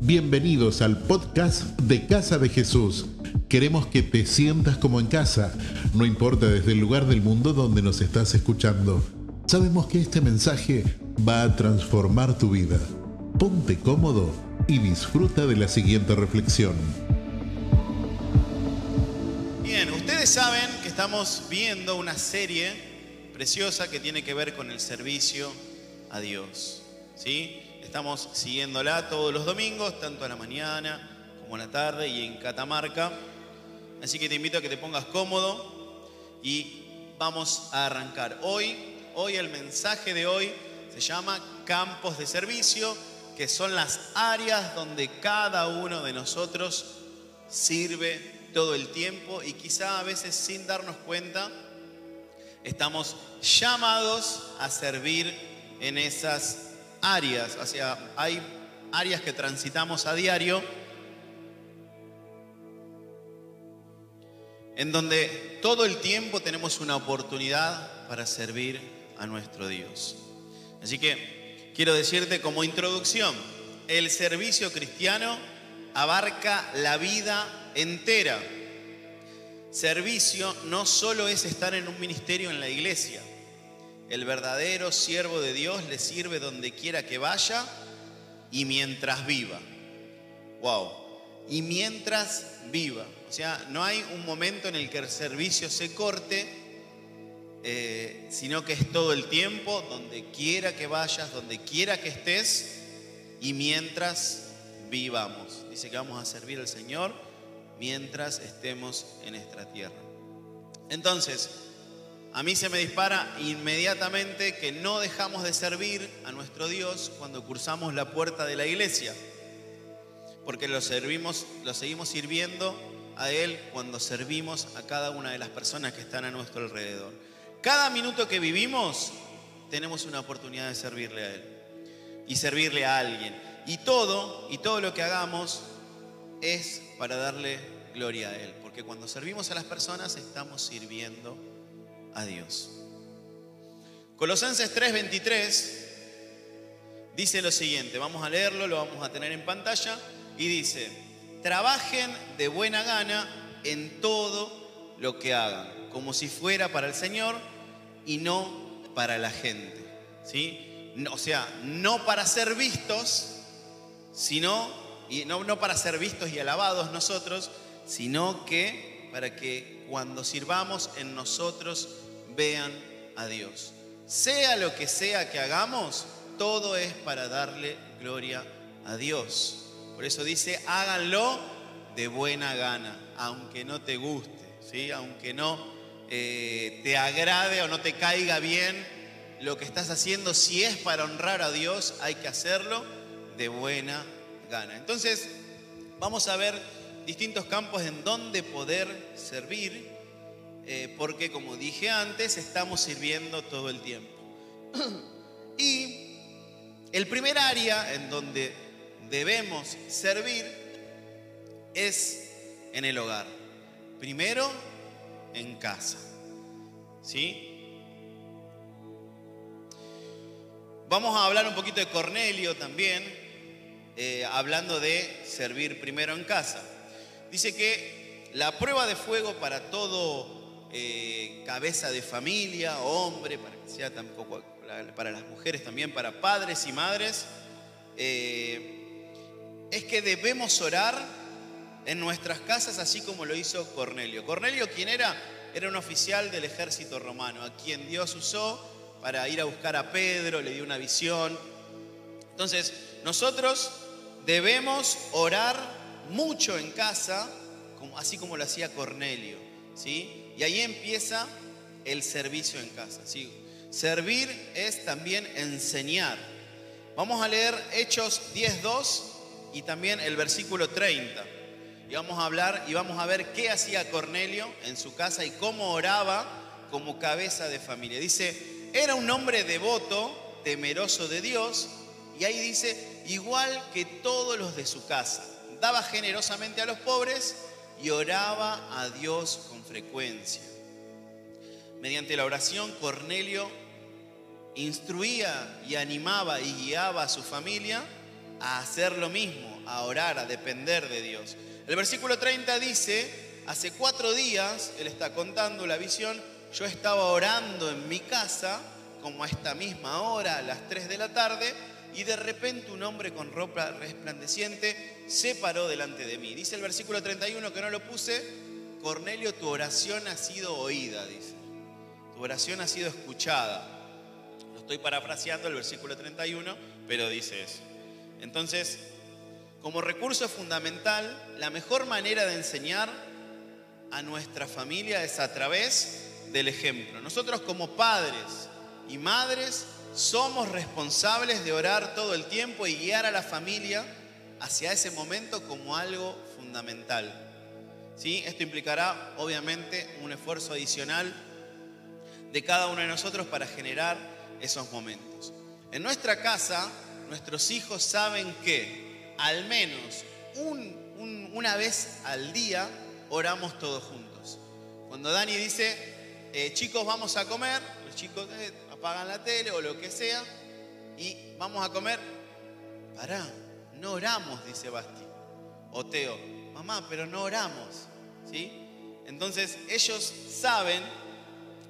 Bienvenidos al podcast de Casa de Jesús. Queremos que te sientas como en casa, no importa desde el lugar del mundo donde nos estás escuchando. Sabemos que este mensaje va a transformar tu vida. Ponte cómodo y disfruta de la siguiente reflexión. Bien, ustedes saben que estamos viendo una serie preciosa que tiene que ver con el servicio a Dios. ¿Sí? Estamos siguiéndola todos los domingos, tanto a la mañana como a la tarde y en Catamarca. Así que te invito a que te pongas cómodo y vamos a arrancar. Hoy, hoy el mensaje de hoy se llama campos de servicio, que son las áreas donde cada uno de nosotros sirve todo el tiempo y quizá a veces sin darnos cuenta estamos llamados a servir en esas áreas, hay áreas que transitamos a diario en donde todo el tiempo tenemos una oportunidad para servir a nuestro Dios. Así que quiero decirte como introducción, el servicio cristiano abarca la vida entera. Servicio no solo es estar en un ministerio en la iglesia, el verdadero siervo de Dios le sirve donde quiera que vaya y mientras viva. Wow. Y mientras viva. O sea, no hay un momento en el que el servicio se corte, eh, sino que es todo el tiempo, donde quiera que vayas, donde quiera que estés, y mientras vivamos. Dice que vamos a servir al Señor mientras estemos en esta tierra. Entonces, a mí se me dispara inmediatamente que no dejamos de servir a nuestro Dios cuando cursamos la puerta de la iglesia, porque lo servimos, lo seguimos sirviendo a Él cuando servimos a cada una de las personas que están a nuestro alrededor. Cada minuto que vivimos tenemos una oportunidad de servirle a Él y servirle a alguien. Y todo, y todo lo que hagamos es para darle gloria a Él, porque cuando servimos a las personas estamos sirviendo a Dios. Colosenses 3:23 dice lo siguiente, vamos a leerlo, lo vamos a tener en pantalla, y dice, trabajen de buena gana en todo lo que hagan, como si fuera para el Señor y no para la gente. ¿sí? o sea, no para ser vistos, sino, y no, no para ser vistos y alabados nosotros, sino que para que cuando sirvamos en nosotros vean a Dios. Sea lo que sea que hagamos, todo es para darle gloria a Dios. Por eso dice, háganlo de buena gana, aunque no te guste, ¿sí? aunque no eh, te agrade o no te caiga bien lo que estás haciendo, si es para honrar a Dios, hay que hacerlo de buena gana. Entonces, vamos a ver distintos campos en donde poder servir eh, porque como dije antes, estamos sirviendo todo el tiempo. y el primer área en donde debemos servir es en el hogar. Primero, en casa. ¿Sí? Vamos a hablar un poquito de Cornelio también, eh, hablando de servir primero en casa. Dice que la prueba de fuego para todo eh, cabeza de familia, hombre, para que sea tampoco para las mujeres también, para padres y madres, eh, es que debemos orar en nuestras casas así como lo hizo Cornelio. Cornelio, ¿quién era? Era un oficial del ejército romano, a quien Dios usó para ir a buscar a Pedro, le dio una visión. Entonces, nosotros debemos orar mucho en casa, así como lo hacía Cornelio. ¿sí? Y ahí empieza el servicio en casa. ¿sí? Servir es también enseñar. Vamos a leer Hechos 10.2 y también el versículo 30. Y vamos a hablar y vamos a ver qué hacía Cornelio en su casa y cómo oraba como cabeza de familia. Dice, era un hombre devoto, temeroso de Dios, y ahí dice, igual que todos los de su casa. Daba generosamente a los pobres y oraba a Dios con frecuencia. Mediante la oración, Cornelio instruía y animaba y guiaba a su familia a hacer lo mismo, a orar, a depender de Dios. El versículo 30 dice, hace cuatro días, él está contando la visión, yo estaba orando en mi casa, como a esta misma hora, a las 3 de la tarde, y de repente un hombre con ropa resplandeciente se paró delante de mí. Dice el versículo 31 que no lo puse, Cornelio, tu oración ha sido oída, dice. Tu oración ha sido escuchada. Lo estoy parafraseando el versículo 31, pero dice eso. Entonces, como recurso fundamental, la mejor manera de enseñar a nuestra familia es a través del ejemplo. Nosotros como padres y madres somos responsables de orar todo el tiempo y guiar a la familia hacia ese momento como algo fundamental. ¿Sí? Esto implicará obviamente un esfuerzo adicional de cada uno de nosotros para generar esos momentos. En nuestra casa, nuestros hijos saben que al menos una vez al día oramos todos juntos. Cuando Dani dice, eh, chicos, vamos a comer, los chicos eh, apagan la tele o lo que sea y vamos a comer. Pará, no oramos, dice Basti. O Teo, mamá, pero no oramos. ¿Sí? Entonces ellos saben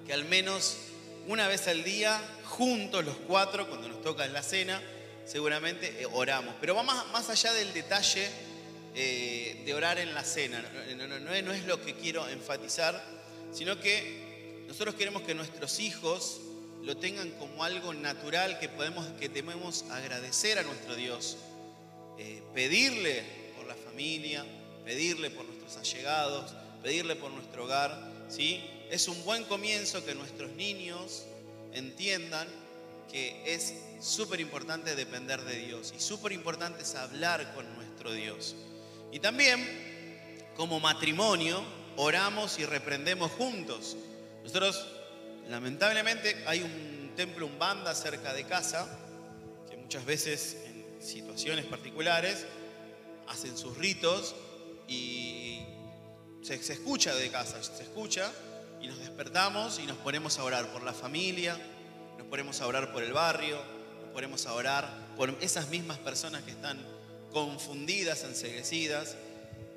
que al menos una vez al día, juntos los cuatro, cuando nos toca en la cena, seguramente eh, oramos. Pero va más, allá del detalle eh, de orar en la cena. No, es lo que quiero enfatizar, sino que nosotros queremos que nuestros hijos lo tengan como algo natural que, podemos, que debemos agradecer a nuestro Dios. Eh, pedirle por la familia, pedirle por nuestros allegados, pedirle por nuestro hogar. ¿sí? Es un buen comienzo que nuestros niños entiendan que es súper importante depender de Dios y súper importante es hablar con nuestro Dios. Y también, como matrimonio, oramos y reprendemos juntos. Nosotros, lamentablemente, hay un templo, un banda cerca de casa, que muchas veces en situaciones particulares hacen sus ritos y se, escucha de casa, se escucha y nos despertamos y nos ponemos a orar por la familia, nos ponemos a orar por el barrio, nos ponemos a orar por esas mismas personas que están confundidas, enseguecidas.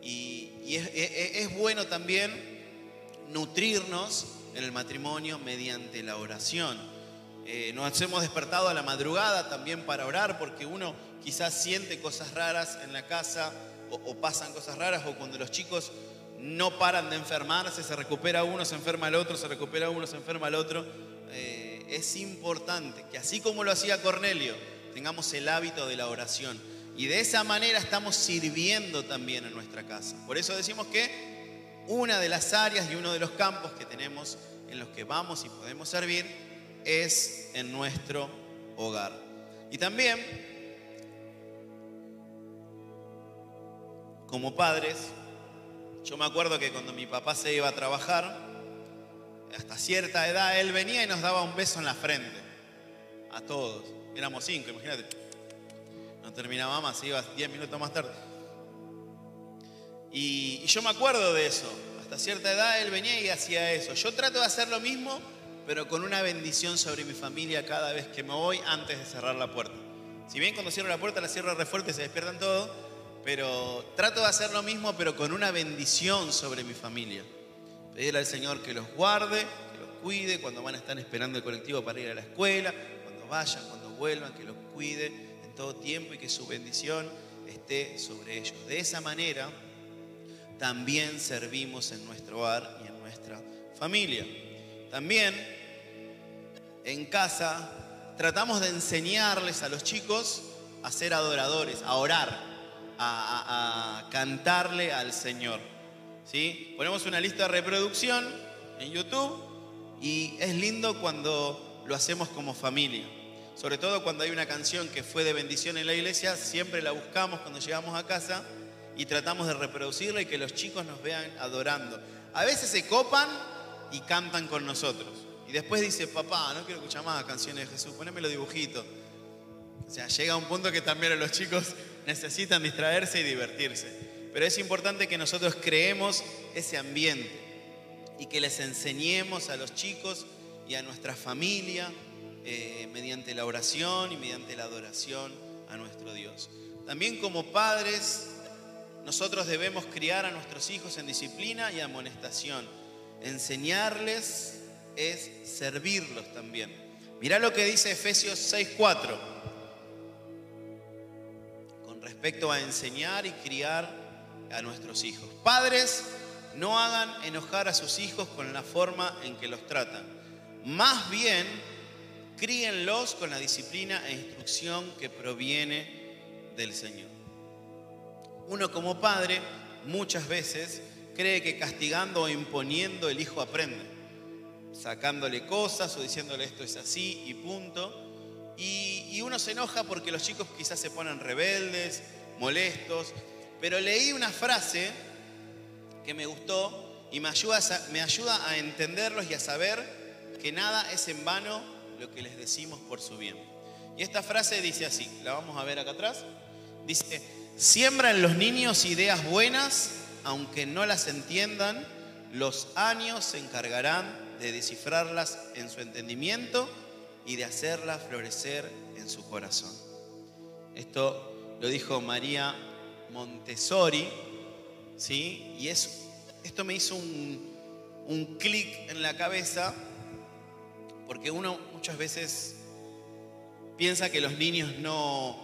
Y, es, bueno también nutrirnos en el matrimonio mediante la oración. Eh, nos hemos despertado a la madrugada también para orar porque uno quizás siente cosas raras en la casa o, pasan cosas raras o cuando los chicos no paran de enfermarse, se recupera uno, se enferma el otro, se recupera uno, se enferma el otro. Eh, es importante que así como lo hacía Cornelio, tengamos el hábito de la oración. Y de esa manera estamos sirviendo también en nuestra casa. Por eso decimos que una de las áreas y uno de los campos que tenemos en los que vamos y podemos servir es en nuestro hogar. Y también, como padres, yo me acuerdo que cuando mi papá se iba a trabajar, hasta cierta edad, él venía y nos daba un beso en la frente. A todos. Éramos cinco, imagínate. No terminaba más, se iba diez minutos más tarde. Y, yo me acuerdo de eso. Hasta cierta edad él venía y hacía eso. Yo trato de hacer lo mismo, pero con una bendición sobre mi familia cada vez que me voy antes de cerrar la puerta. Si bien cuando cierro la puerta la cierro re fuerte se despiertan todos, pero trato de hacer lo mismo, pero con una bendición sobre mi familia. Pedirle al Señor que los guarde, que los cuide cuando van a estar esperando el colectivo para ir a la escuela, cuando vayan, cuando vuelvan, que los cuide en todo tiempo y que su bendición esté sobre ellos. De esa manera también servimos en nuestro hogar y en nuestra familia. También en casa tratamos de enseñarles a los chicos a ser adoradores, a orar a, cantarle al Señor. ¿sí? Ponemos una lista de reproducción en YouTube y es lindo cuando lo hacemos como familia. Sobre todo cuando hay una canción que fue de bendición en la iglesia, siempre la buscamos cuando llegamos a casa y tratamos de reproducirla y que los chicos nos vean adorando. A veces se copan y cantan con nosotros. Y después dice, papá, no quiero escuchar más canciones de Jesús, poneme los dibujitos. O sea, llega un punto que también a los chicos necesitan distraerse y divertirse. Pero es importante que nosotros creemos ese ambiente y que les enseñemos a los chicos y a nuestra familia eh, mediante la oración y mediante la adoración a nuestro Dios. También como padres, nosotros debemos criar a nuestros hijos en disciplina y amonestación. Enseñarles es servirlos también. Mirá lo que dice Efesios 6:4 con respecto a enseñar y criar a nuestros hijos. Padres, no hagan enojar a sus hijos con la forma en que los tratan. Más bien, críenlos con la disciplina e instrucción que proviene del Señor. Uno como padre muchas veces cree que castigando o imponiendo el hijo aprende, sacándole cosas o diciéndole esto es así y punto. Y, y uno se enoja porque los chicos quizás se ponen rebeldes, molestos. Pero leí una frase que me gustó y me ayuda, a, entenderlos y a saber que nada es en vano lo que les decimos por su bien. Y esta frase dice así, la vamos a ver acá atrás. Dice, siembra los niños ideas buenas, aunque no las entiendan, los años se encargarán de descifrarlas en su entendimiento y de hacerlas florecer en su corazón. Esto lo dijo María Montessori, ¿sí? Y es, esto me hizo un, un clic en la cabeza, porque uno muchas veces piensa que los niños no,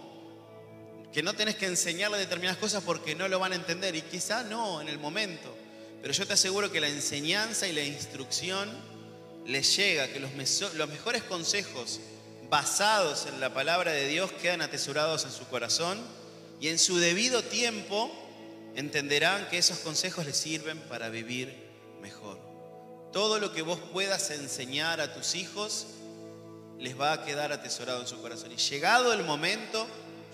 que no tenés que enseñarles determinadas cosas porque no lo van a entender, y quizá no en el momento, pero yo te aseguro que la enseñanza y la instrucción les llega, que los, mejores consejos basados en la palabra de Dios quedan atesorados en su corazón y en su debido tiempo entenderán que esos consejos les sirven para vivir mejor. Todo lo que vos puedas enseñar a tus hijos les va a quedar atesorado en su corazón. Y llegado el momento,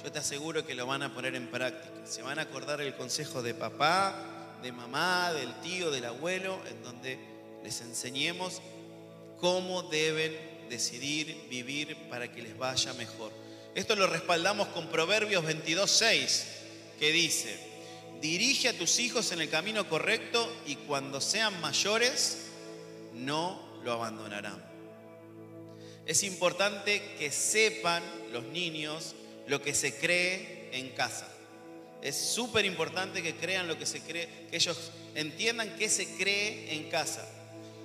yo te aseguro que lo van a poner en práctica. Se van a acordar el consejo de papá, de mamá, del tío, del abuelo, en donde les enseñemos cómo deben decidir vivir para que les vaya mejor. Esto lo respaldamos con Proverbios 22.6, que dice, dirige a tus hijos en el camino correcto y cuando sean mayores, no lo abandonarán. Es importante que sepan los niños lo que se cree en casa. Es súper importante que crean lo que se cree, que ellos entiendan qué se cree en casa.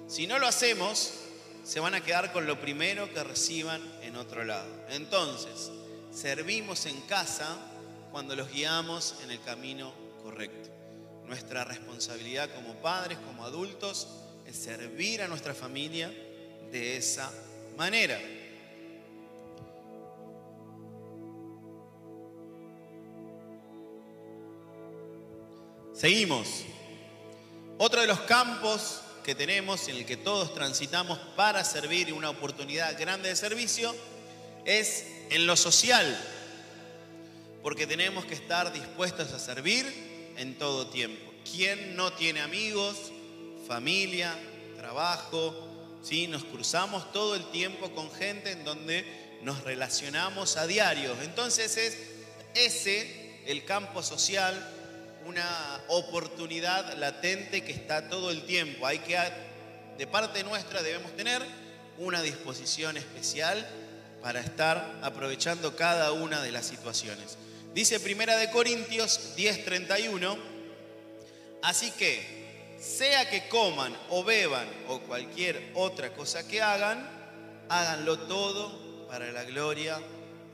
Si no lo hacemos, se van a quedar con lo primero que reciban en otro lado. Entonces, servimos en casa cuando los guiamos en el camino correcto. Nuestra responsabilidad como padres, como adultos, es servir a nuestra familia de esa manera. Seguimos. Otro de los campos que tenemos en el que todos transitamos para servir y una oportunidad grande de servicio es en lo social, porque tenemos que estar dispuestos a servir en todo tiempo. ¿Quién no tiene amigos, familia, trabajo? ¿Sí? Nos cruzamos todo el tiempo con gente en donde nos relacionamos a diario. Entonces es ese el campo social una oportunidad latente que está todo el tiempo. Hay que, de parte nuestra, debemos tener una disposición especial para estar aprovechando cada una de las situaciones. Dice Primera de Corintios 10:31, así que sea que coman o beban o cualquier otra cosa que hagan, háganlo todo para la gloria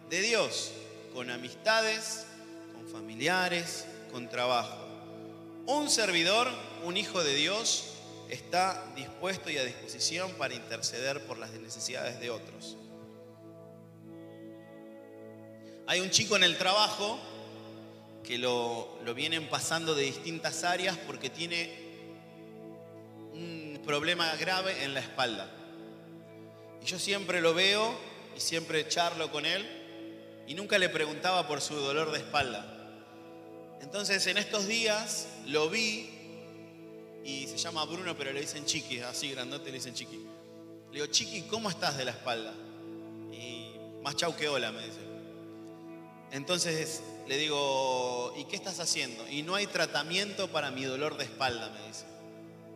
de Dios, con amistades, con familiares, con trabajo. Un servidor, un hijo de Dios, está dispuesto y a disposición para interceder por las necesidades de otros. Hay un chico en el trabajo que lo, lo, vienen pasando de distintas áreas porque tiene un problema grave en la espalda. Y yo siempre lo veo y siempre charlo con él y nunca le preguntaba por su dolor de espalda. Entonces en estos días lo vi y se llama Bruno, pero le dicen Chiqui, así grandote le dicen Chiqui. Le digo, Chiqui, ¿cómo estás de la espalda? Y más chau que hola, me dice. Entonces le digo, ¿y qué estás haciendo? Y no hay tratamiento para mi dolor de espalda, me dice.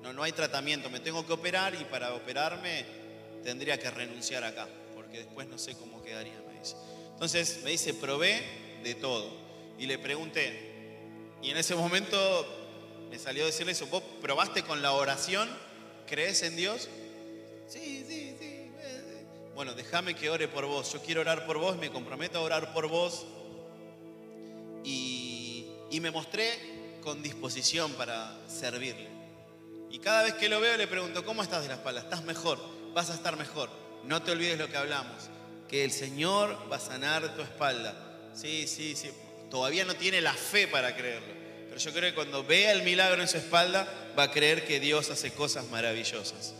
No, no hay tratamiento, me tengo que operar y para operarme tendría que renunciar acá, porque después no sé cómo quedaría, me dice. Entonces me dice, probé de todo. y le pregunté, y en ese momento me salió a decirle eso, ¿vos probaste con la oración? ¿Crees en Dios? Sí, sí, sí. Bueno, déjame que ore por vos. Yo quiero orar por vos, me comprometo a orar por vos. Y, y me mostré con disposición para servirle. Y cada vez que lo veo le pregunto, ¿cómo estás de la espalda? ¿Estás mejor? Vas a estar mejor. No te olvides lo que hablamos, que el Señor va a sanar tu espalda. Sí, sí, sí. Todavía no tiene la fe para creerlo. Pero yo creo que cuando vea el milagro en su espalda, va a creer que Dios hace cosas maravillosas.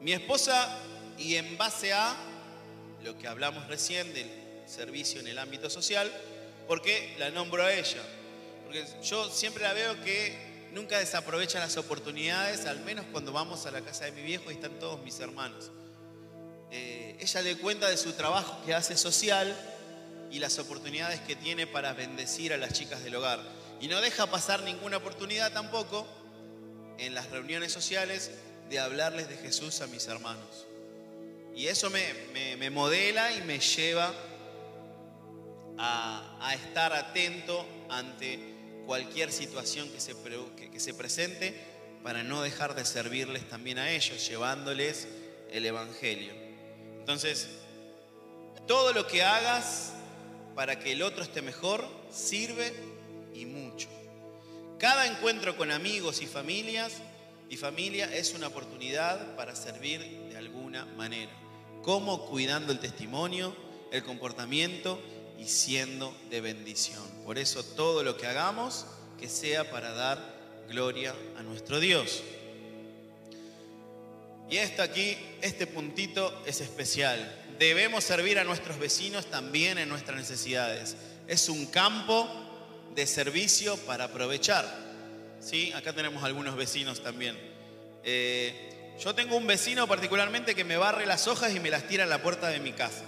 Mi esposa, y en base a lo que hablamos recién del servicio en el ámbito social, porque la nombro a ella? Porque yo siempre la veo que nunca desaprovecha las oportunidades, al menos cuando vamos a la casa de mi viejo y están todos mis hermanos. Eh, ella le cuenta de su trabajo que hace social y las oportunidades que tiene para bendecir a las chicas del hogar. Y no deja pasar ninguna oportunidad tampoco en las reuniones sociales de hablarles de Jesús a mis hermanos. Y eso me, modela y me lleva a, estar atento ante cualquier situación que se, que se presente para no dejar de servirles también a ellos, llevándoles el Evangelio. Entonces, todo lo que hagas para que el otro esté mejor sirve y mucho. Cada encuentro con amigos y familias y familia es una oportunidad para servir de alguna manera. Como cuidando el testimonio, el comportamiento y siendo de bendición. Por eso todo lo que hagamos, que sea para dar gloria a nuestro Dios. Y esto aquí, este puntito es especial. Debemos servir a nuestros vecinos también en nuestras necesidades. Es un campo de servicio para aprovechar. ¿sí? Acá tenemos algunos vecinos también. Eh, yo tengo un vecino particularmente que me barre las hojas y me las tira a la puerta de mi casa.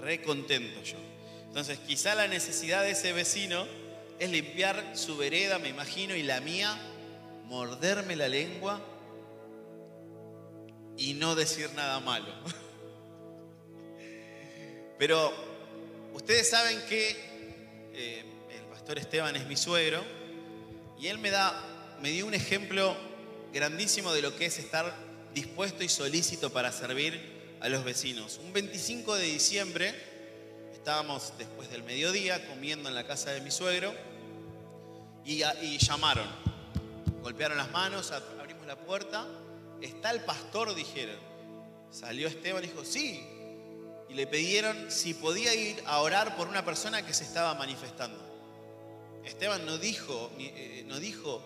Re contento yo. Entonces, quizá la necesidad de ese vecino es limpiar su vereda, me imagino, y la mía, morderme la lengua y no decir nada malo. Pero ustedes saben que eh, Esteban es mi suegro y él me, da, me dio un ejemplo grandísimo de lo que es estar dispuesto y solícito para servir a los vecinos. Un 25 de diciembre estábamos después del mediodía comiendo en la casa de mi suegro y, y llamaron, golpearon las manos, abrimos la puerta, está el pastor, dijeron. Salió Esteban y dijo, sí, y le pidieron si podía ir a orar por una persona que se estaba manifestando. Esteban no dijo, eh, no dijo,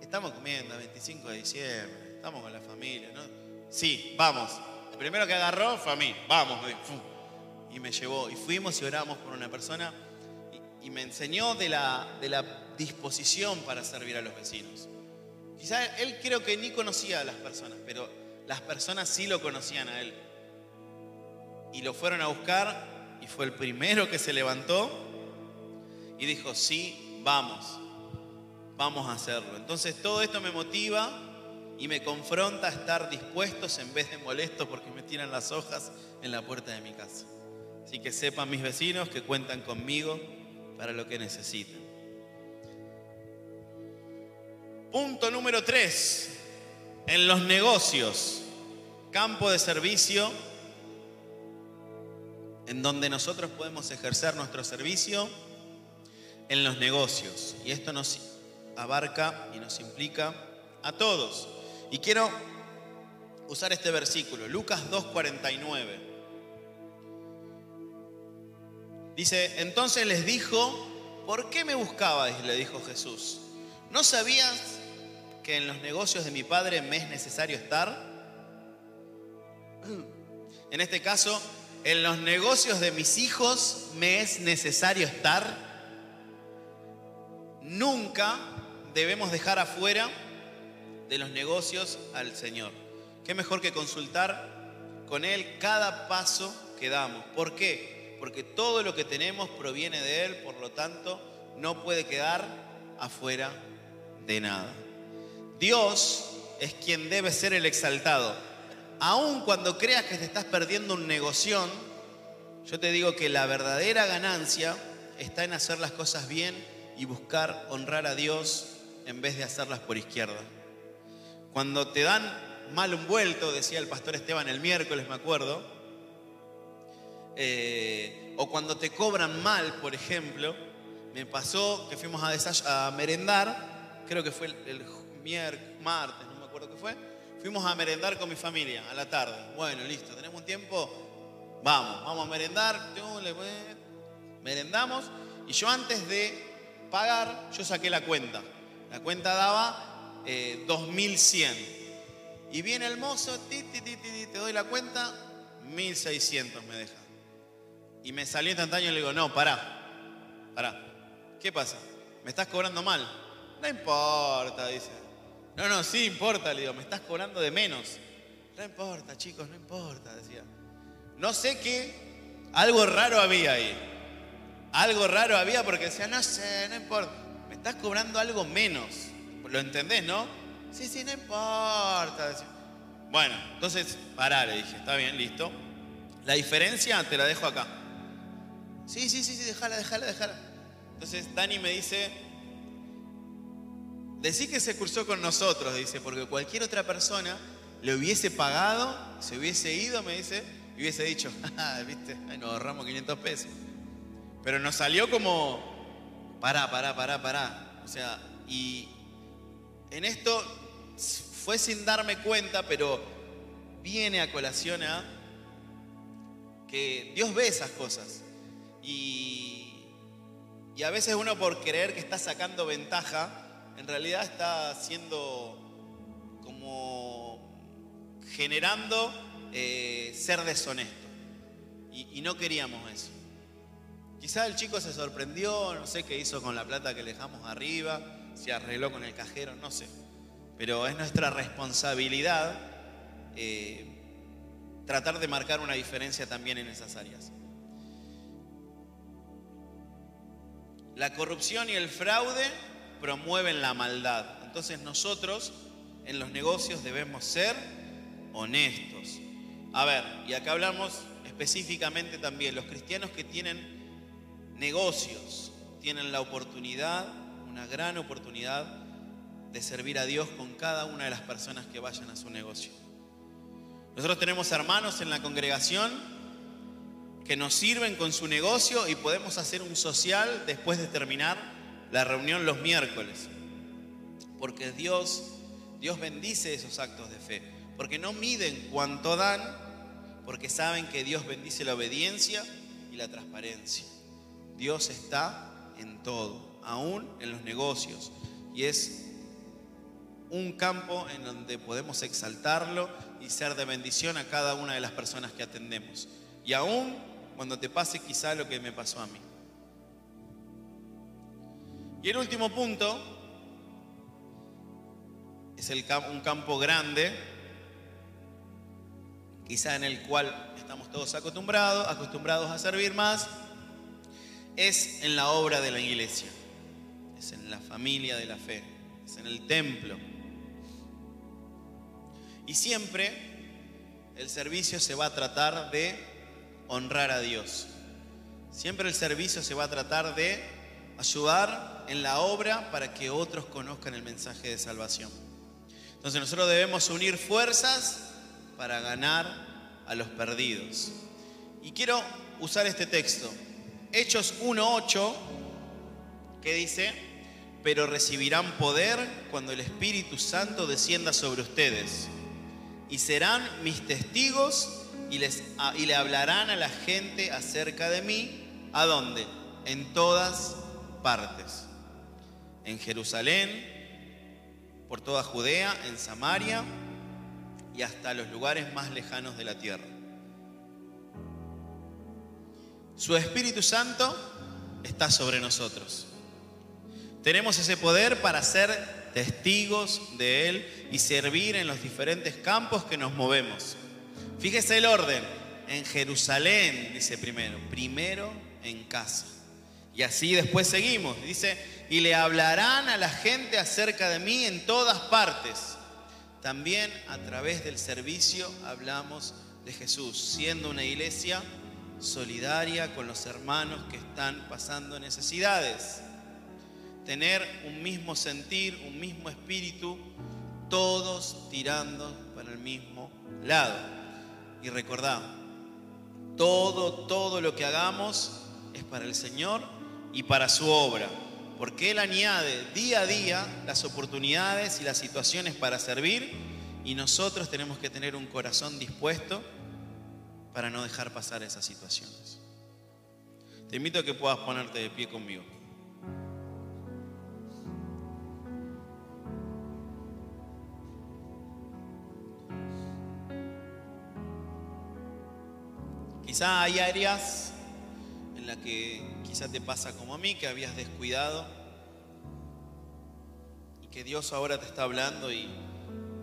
estamos comiendo 25 de diciembre, estamos con la familia. Sí, vamos. El primero que agarró fue a mí, vamos, y me llevó. Y fuimos y oramos por una persona y, me enseñó de la, de la disposición para servir a los vecinos. Quizá él creo que ni conocía a las personas, pero las personas sí lo conocían a él. Y lo fueron a buscar y fue el primero que se levantó y dijo, sí, vamos, vamos a hacerlo. Entonces todo esto me motiva y me confronta a estar dispuestos en vez de molestos porque me tiran las hojas en la puerta de mi casa. Así que sepan mis vecinos que cuentan conmigo para lo que necesiten. Punto número tres, en los negocios, campo de servicio en donde nosotros podemos ejercer nuestro servicio en los negocios. Y esto nos abarca y nos implica a todos. Y quiero usar este versículo, Lucas 2.49. Dice, entonces les dijo, ¿por qué me buscabais? Le dijo Jesús. ¿No sabías que en los negocios de mi Padre me es necesario estar? En este caso, en los negocios de mis hijos me es necesario estar. Nunca debemos dejar afuera de los negocios al Señor. ¿Qué mejor que consultar con Él cada paso que damos? ¿Por qué? Porque todo lo que tenemos proviene de Él, por lo tanto, no puede quedar afuera de nada. Dios es quien debe ser el exaltado. aun cuando creas que te estás perdiendo un negocio, yo te digo que la verdadera ganancia está en hacer las cosas bien y buscar honrar a Dios en vez de hacerlas por izquierda. Cuando te dan mal un vuelto, decía el pastor Esteban el miércoles, me acuerdo, eh, o cuando te cobran mal, por ejemplo, me pasó que fuimos a, merendar, creo que fue el, el miércoles, martes, no me acuerdo qué fue, fuimos a merendar con mi familia a la tarde. Bueno, listo, tenemos un tiempo, vamos, vamos a merendar, merendamos y yo antes de pagar, yo saqué la cuenta. La cuenta daba 2100. Eh, y viene el mozo, te doy la cuenta, 1600 me deja. Y me salió instantáneo y le digo, no, pará, pará. ¿Qué pasa? ¿Me estás cobrando mal? No importa, dice. No, no, sí importa, le digo, me estás cobrando de menos. No importa, chicos, no importa, decía. No sé qué, algo raro había ahí. Algo raro había porque decía, no sé, no importa. Me estás cobrando algo menos. ¿Lo entendés, no? Sí, sí, no importa. Decía. Bueno, entonces, pará, le dije, está bien, listo. La diferencia te la dejo acá. Sí, sí, sí, sí, déjala, déjala, déjala. Entonces Dani me dice, decí que se cursó con nosotros, dice, porque cualquier otra persona le hubiese pagado, se hubiese ido, me dice, y hubiese dicho, ah, viste, Ay, nos ahorramos 500 pesos. Pero nos salió como, pará, pará, pará, pará. O sea, y en esto fue sin darme cuenta, pero viene a colación a que Dios ve esas cosas. Y, y a veces uno por creer que está sacando ventaja, en realidad está haciendo como generando eh, ser deshonesto. Y, y no queríamos eso. Quizá el chico se sorprendió, no sé qué hizo con la plata que le dejamos arriba, se arregló con el cajero, no sé. Pero es nuestra responsabilidad eh, tratar de marcar una diferencia también en esas áreas. La corrupción y el fraude promueven la maldad. Entonces nosotros en los negocios debemos ser honestos. A ver, y acá hablamos específicamente también, los cristianos que tienen negocios tienen la oportunidad, una gran oportunidad de servir a Dios con cada una de las personas que vayan a su negocio. Nosotros tenemos hermanos en la congregación que nos sirven con su negocio y podemos hacer un social después de terminar la reunión los miércoles. Porque Dios, Dios bendice esos actos de fe. Porque no miden cuánto dan, porque saben que Dios bendice la obediencia y la transparencia. Dios está en todo, aún en los negocios. Y es un campo en donde podemos exaltarlo y ser de bendición a cada una de las personas que atendemos. Y aún cuando te pase quizá lo que me pasó a mí. Y el último punto es el, un campo grande, quizá en el cual estamos todos acostumbrados, acostumbrados a servir más, es en la obra de la iglesia, es en la familia de la fe, es en el templo. Y siempre el servicio se va a tratar de honrar a Dios. Siempre el servicio se va a tratar de ayudar en la obra para que otros conozcan el mensaje de salvación. Entonces nosotros debemos unir fuerzas para ganar a los perdidos. Y quiero usar este texto. Hechos 1.8, que dice, pero recibirán poder cuando el Espíritu Santo descienda sobre ustedes y serán mis testigos y, les, y le hablarán a la gente acerca de mí. ¿A dónde? En todas partes. En Jerusalén, por toda Judea, en Samaria y hasta los lugares más lejanos de la tierra. Su Espíritu Santo está sobre nosotros. Tenemos ese poder para ser testigos de Él y servir en los diferentes campos que nos movemos. Fíjese el orden. En Jerusalén, dice primero, primero en casa. Y así después seguimos. Dice, y le hablarán a la gente acerca de mí en todas partes. también a través del servicio hablamos de Jesús, siendo una iglesia solidaria con los hermanos que están pasando necesidades. Tener un mismo sentir, un mismo espíritu, todos tirando para el mismo lado. Y recordad, todo, todo lo que hagamos es para el Señor y para su obra, porque Él añade día a día las oportunidades y las situaciones para servir y nosotros tenemos que tener un corazón dispuesto para no dejar pasar esas situaciones. Te invito a que puedas ponerte de pie conmigo. Quizá hay áreas en las que quizá te pasa como a mí, que habías descuidado y que Dios ahora te está hablando y,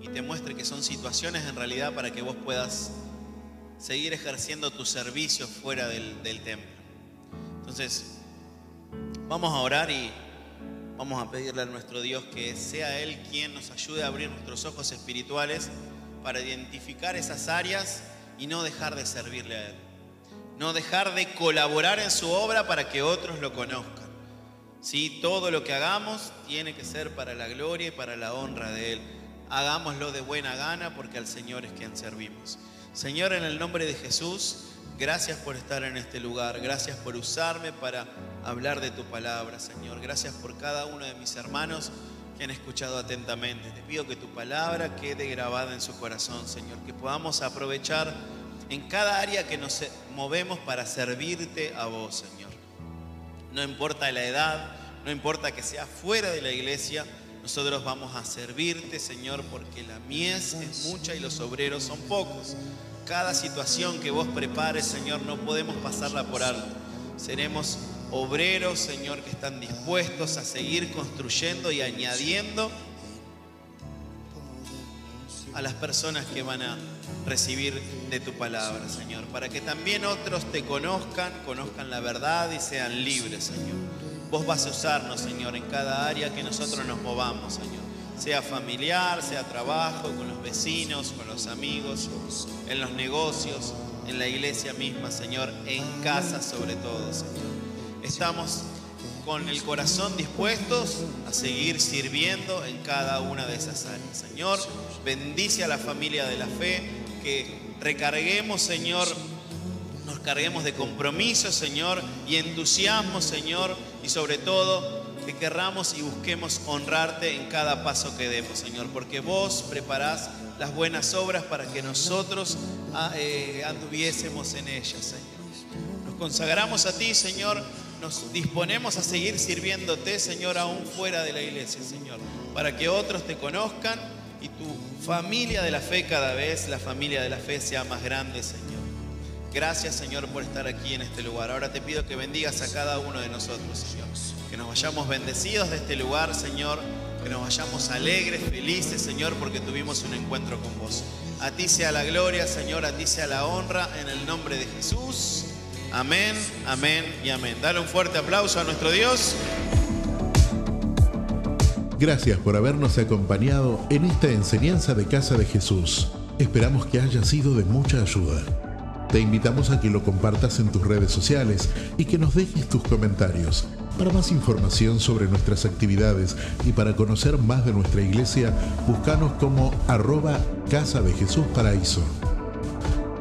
y te muestre que son situaciones en realidad para que vos puedas seguir ejerciendo tu servicio fuera del, del templo. Entonces, vamos a orar y vamos a pedirle a nuestro Dios que sea Él quien nos ayude a abrir nuestros ojos espirituales para identificar esas áreas y no dejar de servirle a Él. No dejar de colaborar en su obra para que otros lo conozcan. Sí, todo lo que hagamos tiene que ser para la gloria y para la honra de Él. Hagámoslo de buena gana porque al Señor es quien servimos. Señor, en el nombre de Jesús, gracias por estar en este lugar, gracias por usarme para hablar de tu palabra, Señor. Gracias por cada uno de mis hermanos que han escuchado atentamente. Te pido que tu palabra quede grabada en su corazón, Señor, que podamos aprovechar en cada área que nos movemos para servirte a vos, Señor. No importa la edad, no importa que sea fuera de la iglesia, nosotros vamos a servirte, Señor, porque la mies es mucha y los obreros son pocos. Cada situación que vos prepares, Señor, no podemos pasarla por alto. Seremos obreros, Señor, que están dispuestos a seguir construyendo y añadiendo a las personas que van a recibir de tu palabra, Señor, para que también otros te conozcan, conozcan la verdad y sean libres, Señor. Vos vas a usarnos, Señor, en cada área que nosotros nos movamos, Señor. Sea familiar, sea trabajo, con los vecinos, con los amigos, en los negocios, en la iglesia misma, Señor, en casa sobre todo, Señor. Estamos con el corazón dispuestos a seguir sirviendo en cada una de esas áreas. Señor, bendice a la familia de la fe, que recarguemos, Señor, nos carguemos de compromiso, Señor, y entusiasmo, Señor, y sobre todo que querramos y busquemos honrarte en cada paso que demos, Señor, porque vos preparás las buenas obras para que nosotros ah, eh, anduviésemos en ellas, Señor. Nos consagramos a ti, Señor, nos disponemos a seguir sirviéndote, Señor, aún fuera de la iglesia, Señor, para que otros te conozcan y tu familia de la fe cada vez, la familia de la fe sea más grande, Señor. Gracias, Señor, por estar aquí en este lugar. Ahora te pido que bendigas a cada uno de nosotros, Señor. Que nos vayamos bendecidos de este lugar, Señor. Que nos vayamos alegres, felices, Señor, porque tuvimos un encuentro con vos. A ti sea la gloria, Señor, a ti sea la honra, en el nombre de Jesús. Amén, amén y amén. Dale un fuerte aplauso a nuestro Dios. Gracias por habernos acompañado en esta enseñanza de Casa de Jesús. Esperamos que haya sido de mucha ayuda. Te invitamos a que lo compartas en tus redes sociales y que nos dejes tus comentarios. Para más información sobre nuestras actividades y para conocer más de nuestra iglesia, búscanos como arroba Casa de Jesús Paraíso.